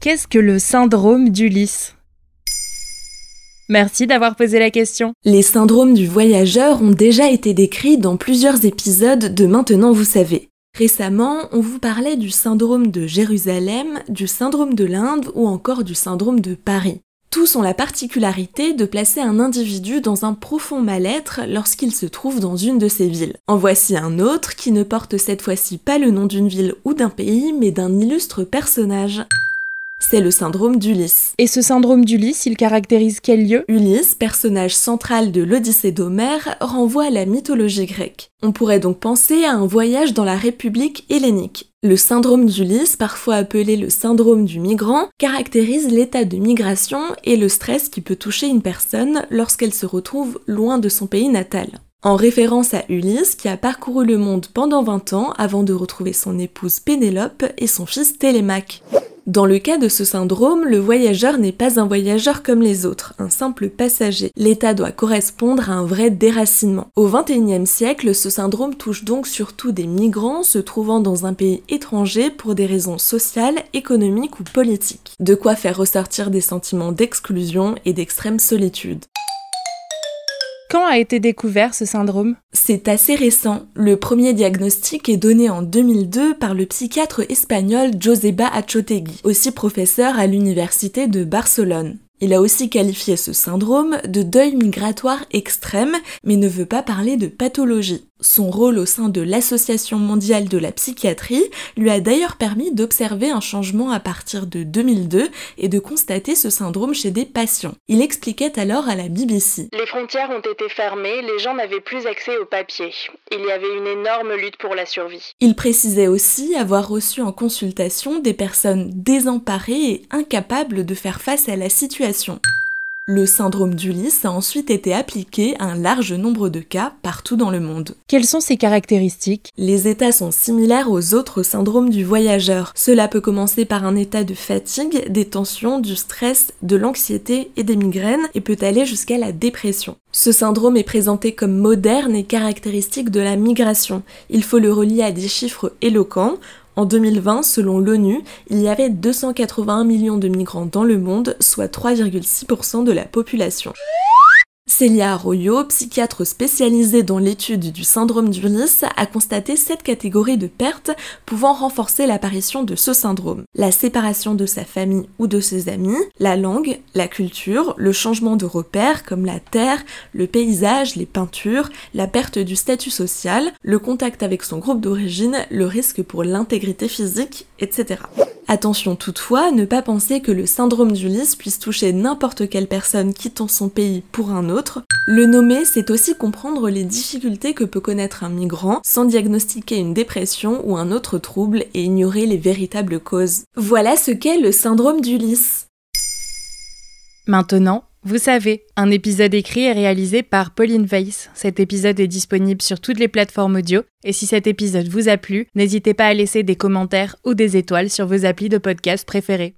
Qu'est-ce que le syndrome d'Ulysse Merci d'avoir posé la question. Les syndromes du voyageur ont déjà été décrits dans plusieurs épisodes de Maintenant vous savez. Récemment, on vous parlait du syndrome de Jérusalem, du syndrome de l'Inde ou encore du syndrome de Paris. Tous ont la particularité de placer un individu dans un profond mal-être lorsqu'il se trouve dans une de ces villes. En voici un autre qui ne porte cette fois-ci pas le nom d'une ville ou d'un pays, mais d'un illustre personnage. C'est le syndrome d'Ulysse. Et ce syndrome d'Ulysse, il caractérise quel lieu? Ulysse, personnage central de l'Odyssée d'Homère, renvoie à la mythologie grecque. On pourrait donc penser à un voyage dans la République hellénique. Le syndrome d'Ulysse, parfois appelé le syndrome du migrant, caractérise l'état de migration et le stress qui peut toucher une personne lorsqu'elle se retrouve loin de son pays natal. En référence à Ulysse qui a parcouru le monde pendant 20 ans avant de retrouver son épouse Pénélope et son fils Télémaque. Dans le cas de ce syndrome, le voyageur n'est pas un voyageur comme les autres, un simple passager. L'état doit correspondre à un vrai déracinement. Au XXIe siècle, ce syndrome touche donc surtout des migrants se trouvant dans un pays étranger pour des raisons sociales, économiques ou politiques. De quoi faire ressortir des sentiments d'exclusion et d'extrême solitude. Quand a été découvert ce syndrome? C'est assez récent. Le premier diagnostic est donné en 2002 par le psychiatre espagnol Joseba Achotegui, aussi professeur à l'université de Barcelone. Il a aussi qualifié ce syndrome de deuil migratoire extrême, mais ne veut pas parler de pathologie. Son rôle au sein de l'Association mondiale de la psychiatrie lui a d'ailleurs permis d'observer un changement à partir de 2002 et de constater ce syndrome chez des patients. Il expliquait alors à la BBC. Les frontières ont été fermées, les gens n'avaient plus accès au papier. Il y avait une énorme lutte pour la survie. Il précisait aussi avoir reçu en consultation des personnes désemparées et incapables de faire face à la situation. Le syndrome d'Ulysse a ensuite été appliqué à un large nombre de cas partout dans le monde. Quelles sont ses caractéristiques? Les états sont similaires aux autres syndromes du voyageur. Cela peut commencer par un état de fatigue, des tensions, du stress, de l'anxiété et des migraines et peut aller jusqu'à la dépression. Ce syndrome est présenté comme moderne et caractéristique de la migration. Il faut le relier à des chiffres éloquents. En 2020, selon l'ONU, il y avait 281 millions de migrants dans le monde, soit 3,6% de la population. Célia Arroyo, psychiatre spécialisée dans l'étude du syndrome d'Ulysse, a constaté cette catégorie de pertes pouvant renforcer l'apparition de ce syndrome. La séparation de sa famille ou de ses amis, la langue, la culture, le changement de repères comme la terre, le paysage, les peintures, la perte du statut social, le contact avec son groupe d'origine, le risque pour l'intégrité physique, etc. Attention toutefois, ne pas penser que le syndrome d'Ulysse puisse toucher n'importe quelle personne quittant son pays pour un autre. Le nommer, c'est aussi comprendre les difficultés que peut connaître un migrant sans diagnostiquer une dépression ou un autre trouble et ignorer les véritables causes. Voilà ce qu'est le syndrome d'Ulysse. Maintenant, vous savez, un épisode écrit et réalisé par Pauline Weiss. Cet épisode est disponible sur toutes les plateformes audio. Et si cet épisode vous a plu, n'hésitez pas à laisser des commentaires ou des étoiles sur vos applis de podcast préférés.